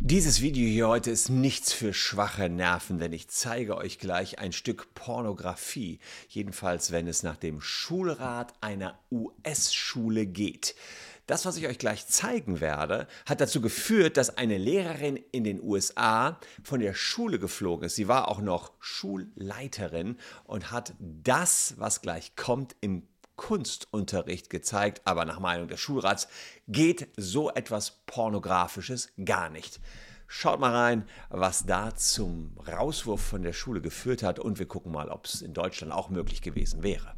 Dieses Video hier heute ist nichts für schwache Nerven, denn ich zeige euch gleich ein Stück Pornografie, jedenfalls wenn es nach dem Schulrat einer US-Schule geht. Das, was ich euch gleich zeigen werde, hat dazu geführt, dass eine Lehrerin in den USA von der Schule geflogen ist. Sie war auch noch Schulleiterin und hat das, was gleich kommt, im Kunstunterricht gezeigt, aber nach Meinung des Schulrats geht so etwas Pornografisches gar nicht. Schaut mal rein, was da zum Rauswurf von der Schule geführt hat und wir gucken mal, ob es in Deutschland auch möglich gewesen wäre.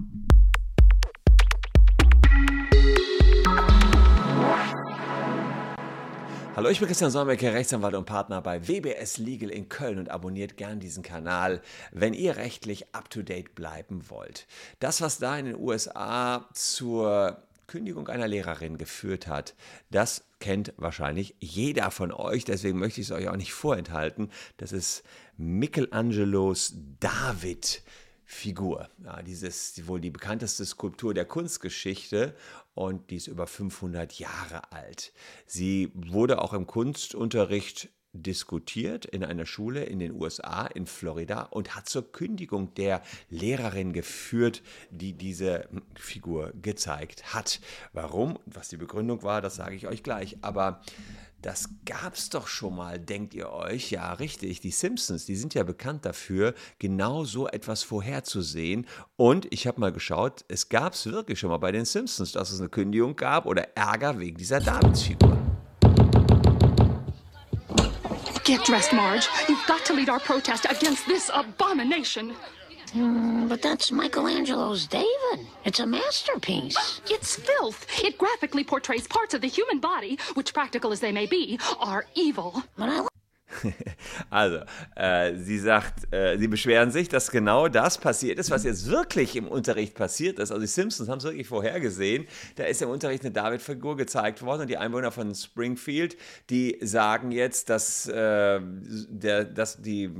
Hallo, ich bin Christian Solmecke, Rechtsanwalt und Partner bei WBS Legal in Köln und abonniert gern diesen Kanal, wenn ihr rechtlich up-to-date bleiben wollt. Das, was da in den USA zur Kündigung einer Lehrerin geführt hat, das kennt wahrscheinlich jeder von euch, deswegen möchte ich es euch auch nicht vorenthalten. Das ist Michelangelos David. Figur. Ja, dieses wohl die bekannteste Skulptur der Kunstgeschichte und die ist über 500 Jahre alt. Sie wurde auch im Kunstunterricht diskutiert in einer Schule in den USA, in Florida, und hat zur Kündigung der Lehrerin geführt, die diese Figur gezeigt hat. Warum? Was die Begründung war, das sage ich euch gleich. Aber das gab's doch schon mal, denkt ihr euch? Ja, richtig. Die Simpsons, die sind ja bekannt dafür, genau so etwas vorherzusehen. Und ich habe mal geschaut, es gab es wirklich schon mal bei den Simpsons, dass es eine Kündigung gab oder Ärger wegen dieser Davidsfigur. Get dressed, Marge. You've got to lead our protest against this abomination. Mm, but that's Michelangelo's David. It's a masterpiece. It's filth. It graphically portrays parts of the human body, which, practical as they may be, are evil. But I Also, äh, sie sagt, äh, sie beschweren sich, dass genau das passiert ist, was jetzt wirklich im Unterricht passiert ist. Also die Simpsons haben es wirklich vorhergesehen. Da ist im Unterricht eine David-Figur gezeigt worden und die Einwohner von Springfield, die sagen jetzt, dass, äh, der, dass die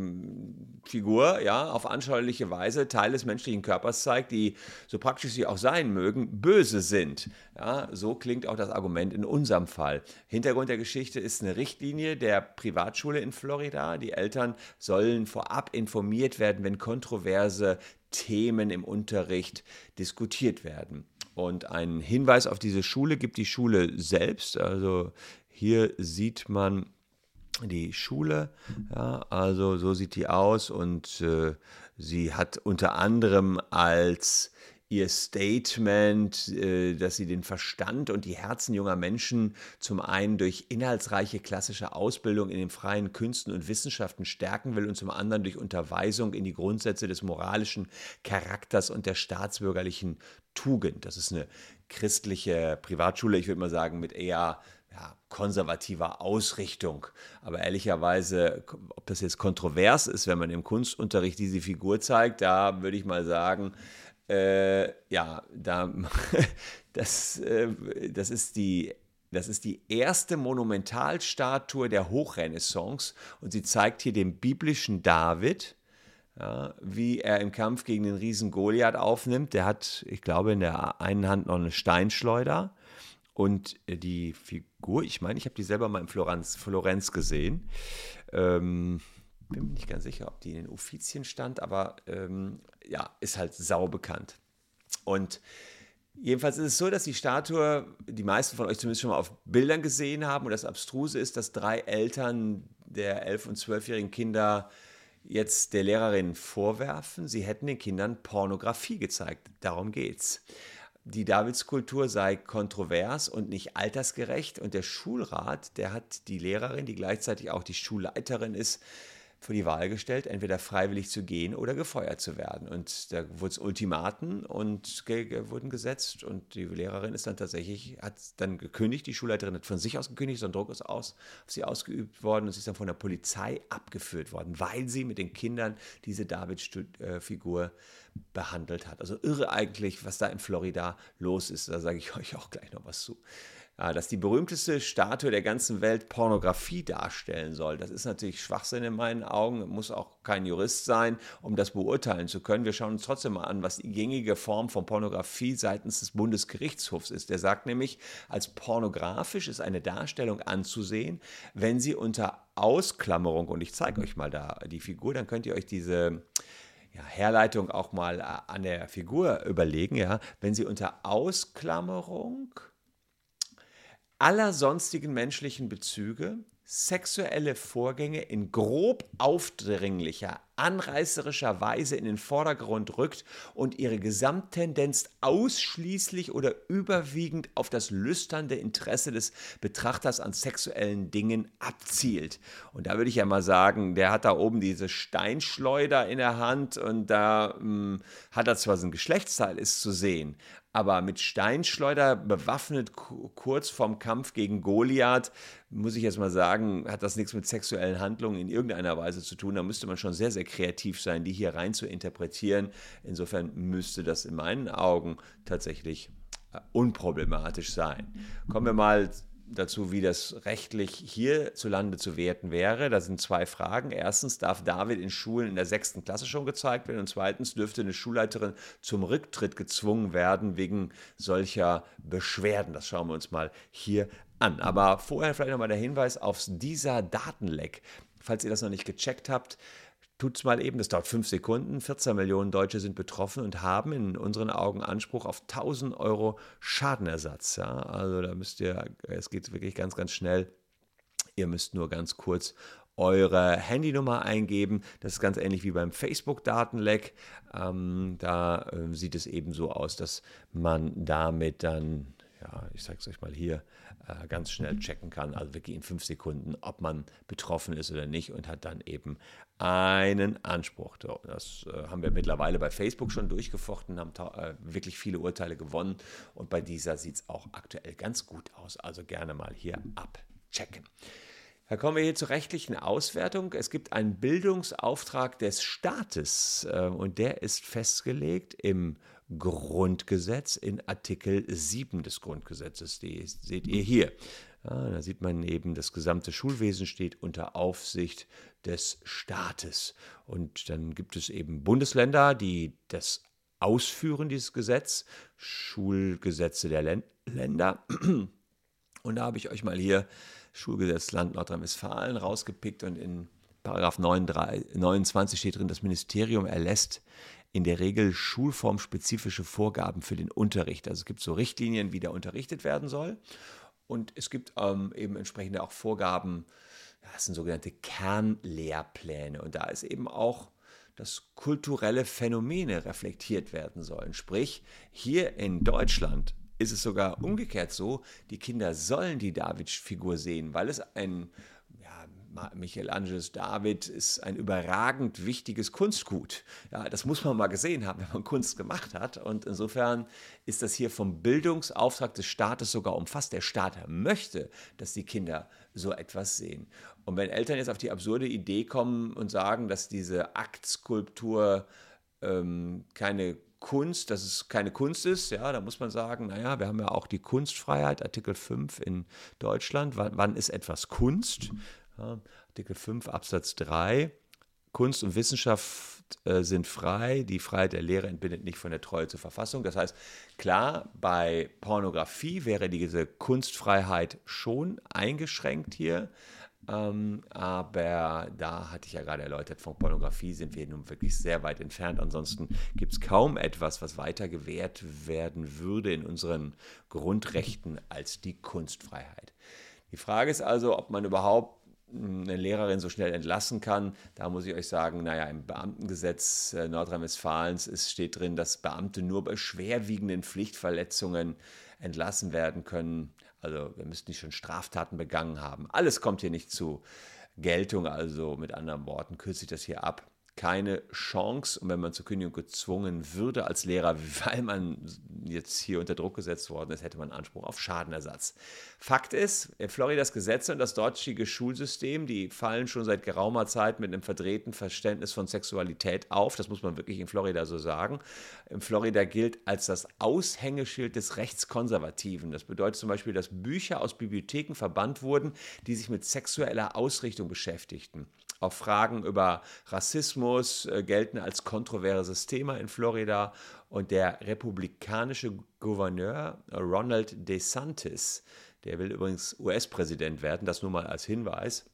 Figur ja auf anschauliche Weise Teile des menschlichen Körpers zeigt, die, so praktisch sie auch sein mögen, böse sind. Ja, so klingt auch das Argument in unserem Fall. Hintergrund der Geschichte ist eine Richtlinie der Privatschule in Florida. Die Eltern sollen vorab informiert werden, wenn kontroverse Themen im Unterricht diskutiert werden. Und einen Hinweis auf diese Schule gibt die Schule selbst. Also hier sieht man die Schule. Ja, also so sieht die aus und äh, sie hat unter anderem als ihr Statement, äh, dass sie den Verstand und die Herzen junger Menschen zum einen durch inhaltsreiche klassische Ausbildung in den freien Künsten und Wissenschaften stärken will und zum anderen durch Unterweisung in die Grundsätze des moralischen Charakters und der staatsbürgerlichen Tugend. Das ist eine christliche Privatschule, ich würde mal sagen, mit eher ja, konservativer Ausrichtung. Aber ehrlicherweise, ob das jetzt kontrovers ist, wenn man im Kunstunterricht diese Figur zeigt, da würde ich mal sagen, äh, ja, da, das, äh, das, ist die, das ist die erste Monumentalstatue der Hochrenaissance und sie zeigt hier den biblischen David, ja, wie er im Kampf gegen den Riesen Goliath aufnimmt. Der hat, ich glaube, in der einen Hand noch eine Steinschleuder. Und die Figur, ich meine, ich habe die selber mal in Florenz, Florenz gesehen. Ähm, bin mir nicht ganz sicher, ob die in den Uffizien stand, aber ähm, ja, ist halt sau bekannt. Und jedenfalls ist es so, dass die Statue, die meisten von euch zumindest schon mal auf Bildern gesehen haben, und das Abstruse ist, dass drei Eltern der 11- und 12-jährigen Kinder jetzt der Lehrerin vorwerfen, sie hätten den Kindern Pornografie gezeigt. Darum geht's. Die Davidskultur sei kontrovers und nicht altersgerecht und der Schulrat, der hat die Lehrerin, die gleichzeitig auch die Schulleiterin ist, vor die Wahl gestellt, entweder freiwillig zu gehen oder gefeuert zu werden. Und da wurden Ultimaten und wurden gesetzt und die Lehrerin ist dann tatsächlich, hat dann gekündigt, die Schulleiterin hat von sich aus gekündigt, so ein Druck ist aus, auf sie ausgeübt worden und sie ist dann von der Polizei abgeführt worden, weil sie mit den Kindern diese David-Figur behandelt hat. Also irre eigentlich, was da in Florida los ist. Da sage ich euch auch gleich noch was zu. Äh, dass die berühmteste Statue der ganzen Welt Pornografie darstellen soll. Das ist natürlich Schwachsinn in meinen Augen, muss auch kein Jurist sein, um das beurteilen zu können. Wir schauen uns trotzdem mal an, was die gängige Form von Pornografie seitens des Bundesgerichtshofs ist. Der sagt nämlich, als pornografisch ist eine Darstellung anzusehen, wenn sie unter Ausklammerung, und ich zeige euch mal da die Figur, dann könnt ihr euch diese ja, Herleitung auch mal äh, an der Figur überlegen, ja, wenn sie unter Ausklammerung aller sonstigen menschlichen Bezüge sexuelle Vorgänge in grob aufdringlicher, anreißerischer Weise in den Vordergrund rückt und ihre Gesamttendenz ausschließlich oder überwiegend auf das lüsternde Interesse des Betrachters an sexuellen Dingen abzielt. Und da würde ich ja mal sagen, der hat da oben diese Steinschleuder in der Hand und da mh, hm, hat er zwar sein Geschlechtsteil ist zu sehen, aber mit Steinschleuder bewaffnet kurz vorm Kampf gegen Goliath, muss ich jetzt mal sagen, hat das nichts mit sexuellen Handlungen in irgendeiner Weise zu tun. Da müsste man schon sehr, sehr kreativ sein, die hier rein zu interpretieren. Insofern müsste das in meinen Augen tatsächlich äh, unproblematisch sein. Kommen wir mal dazu, wie das rechtlich hierzulande zu werten wäre. Da sind zwei Fragen. Erstens, darf David in Schulen in der sechsten Klasse schon gezeigt werden? Und zweitens, dürfte eine Schulleiterin zum Rücktritt gezwungen werden wegen solcher Beschwerden? Das schauen wir uns mal hier an. Aber vorher vielleicht nochmal der Hinweis auf dieser Datenleck. Falls ihr das noch nicht gecheckt habt, tut es mal eben, das dauert fünf Sekunden. 14 Millionen Deutsche sind betroffen und haben in unseren Augen Anspruch auf 1000 Euro Schadenersatz. Ja? Also da müsst ihr, es geht wirklich ganz, ganz schnell. Ihr müsst nur ganz kurz eure Handynummer eingeben. Das ist ganz ähnlich wie beim Facebook-Datenleck. Ähm, da äh, sieht es eben so aus, dass man damit dann, ja, ich sage es euch mal hier, äh, ganz schnell checken kann, also wirklich in fünf Sekunden, ob man betroffen ist oder nicht und hat dann eben einen Anspruch. Das äh, haben wir mittlerweile bei Facebook schon durchgefochten, haben äh, wirklich viele Urteile gewonnen und bei dieser sieht es auch aktuell ganz gut aus. Also gerne mal hier abchecken. Da kommen wir hier zur rechtlichen Auswertung. Es gibt einen Bildungsauftrag des Staates und der ist festgelegt im Grundgesetz in Artikel 7 des Grundgesetzes. Die seht ihr hier. Ja, da sieht man eben, das gesamte Schulwesen steht unter Aufsicht des Staates. Und dann gibt es eben Bundesländer, die das ausführen, dieses Gesetz, Schulgesetze der Länder. Und da habe ich euch mal hier Schulgesetz Land Nordrhein-Westfalen rausgepickt und in Paragraph 29 steht drin, das Ministerium erlässt in der Regel schulformspezifische Vorgaben für den Unterricht. Also es gibt so Richtlinien, wie der unterrichtet werden soll. Und es gibt ähm, eben entsprechende auch Vorgaben, das sind sogenannte Kernlehrpläne. Und da ist eben auch dass kulturelle Phänomene reflektiert werden sollen. Sprich, hier in Deutschland ist es sogar umgekehrt so, die Kinder sollen die David-Figur sehen, weil es ein Michelangelos David ist ein überragend wichtiges Kunstgut. Ja, das muss man mal gesehen haben, wenn man Kunst gemacht hat. Und insofern ist das hier vom Bildungsauftrag des Staates sogar umfasst. Der Staat möchte, dass die Kinder so etwas sehen. Und wenn Eltern jetzt auf die absurde Idee kommen und sagen, dass diese Aktskulptur ähm, keine Kunst, dass es keine Kunst ist, ja, da muss man sagen, naja, wir haben ja auch die Kunstfreiheit, Artikel 5 in Deutschland. Wann, wann ist etwas Kunst? Ja, Artikel 5 Absatz 3. Kunst und Wissenschaft äh, sind frei. Die Freiheit der Lehre entbindet nicht von der Treue zur Verfassung. Das heißt, klar, bei Pornografie wäre diese Kunstfreiheit schon eingeschränkt hier. Ähm, aber da hatte ich ja gerade erläutert, von Pornografie sind wir nun wirklich sehr weit entfernt. Ansonsten gibt es kaum etwas, was weiter gewährt werden würde in unseren Grundrechten als die Kunstfreiheit. Die Frage ist also, ob man überhaupt eine Lehrerin so schnell entlassen kann. Da muss ich euch sagen, naja, im Beamtengesetz äh, Nordrhein-Westfalens steht drin, dass Beamte nur bei schwerwiegenden Pflichtverletzungen entlassen werden können. Also wir müssten nicht schon Straftaten begangen haben. Alles kommt hier nicht zu Geltung. Also mit anderen Worten kürze ich das hier ab. Keine Chance. Und wenn man zur Kündigung gezwungen würde als Lehrer, weil man jetzt hier unter Druck gesetzt worden ist, hätte man Anspruch auf Schadenersatz. Fakt ist, Floridas Gesetze und das dortige Schulsystem, die fallen schon seit geraumer Zeit mit einem verdrehten Verständnis von Sexualität auf. Das muss man wirklich in Florida so sagen. In Florida gilt als das Aushängeschild des Rechtskonservativen. Das bedeutet zum Beispiel, dass Bücher aus Bibliotheken verbannt wurden, die sich mit sexueller Ausrichtung beschäftigten. Auch Fragen über Rassismus äh, gelten als kontroverses Thema in Florida. Und der republikanische Gouverneur Ronald DeSantis, der will übrigens US-Präsident werden, das nur mal als Hinweis,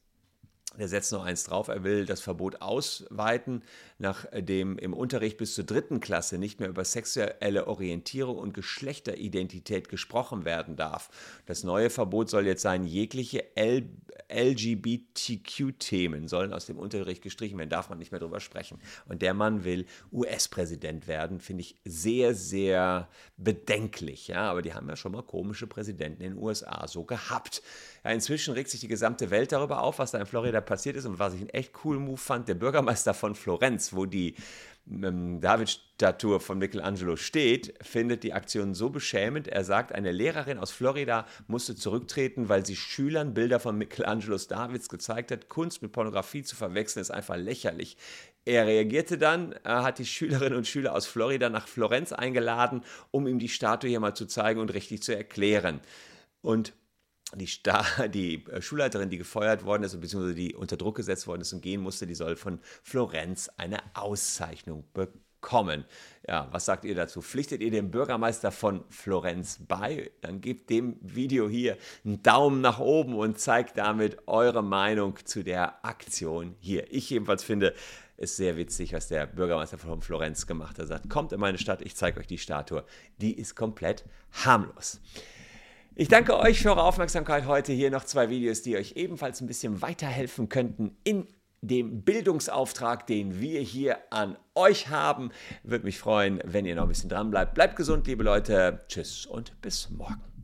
der setzt noch eins drauf, er will das Verbot ausweiten, nachdem im Unterricht bis zur dritten Klasse nicht mehr über sexuelle Orientierung und Geschlechteridentität gesprochen werden darf. Das neue Verbot soll jetzt sein, jegliche LGBTQ-Themen sollen aus dem Unterricht gestrichen werden, darf man nicht mehr drüber sprechen. Und der Mann will US-Präsident werden, finde ich sehr, sehr bedenklich. Ja, aber die haben ja schon mal komische Präsidenten in den USA so gehabt. Ja, inzwischen regt sich die gesamte Welt darüber auf, was da in Florida passiert ist und was ich einen echt coolen Move fand. Der Bürgermeister von Florenz, wo die ähm, David-Statue von Michelangelo steht, findet die Aktion so beschämend. Er sagt, eine Lehrerin aus Florida musste zurücktreten, weil sie Schülern Bilder von Michelangelos Davids gezeigt hat. Kunst mit Pornografie zu verwechseln ist einfach lächerlich. Er reagierte dann, er hat die Schülerinnen und Schüler aus Florida nach Florenz eingeladen, um ihm die Statue hier mal zu zeigen und richtig zu erklären. Und die, Star die äh, Schulleiterin, die gefeuert worden ist, beziehungsweise die unter Druck gesetzt worden ist und gehen musste, die soll von Florenz eine Auszeichnung bekommen. Ja, was sagt ihr dazu? Pflichtet ihr dem Bürgermeister von Florenz bei? Dann gebt dem Video hier einen Daumen nach oben und zeigt damit eure Meinung zu der Aktion hier. Ich jedenfalls finde, es sehr witzig, was der Bürgermeister von Florenz gemacht hat. Er sagt, kommt in meine Stadt, ich zeige euch die Statue. Die ist komplett harmlos. Ich danke euch für eure Aufmerksamkeit heute. Hier noch zwei Videos, die euch ebenfalls ein bisschen weiterhelfen könnten in dem Bildungsauftrag, den wir hier an euch haben. Würde mich freuen, wenn ihr noch ein bisschen dran bleibt. Bleibt gesund, liebe Leute. Tschüss und bis morgen.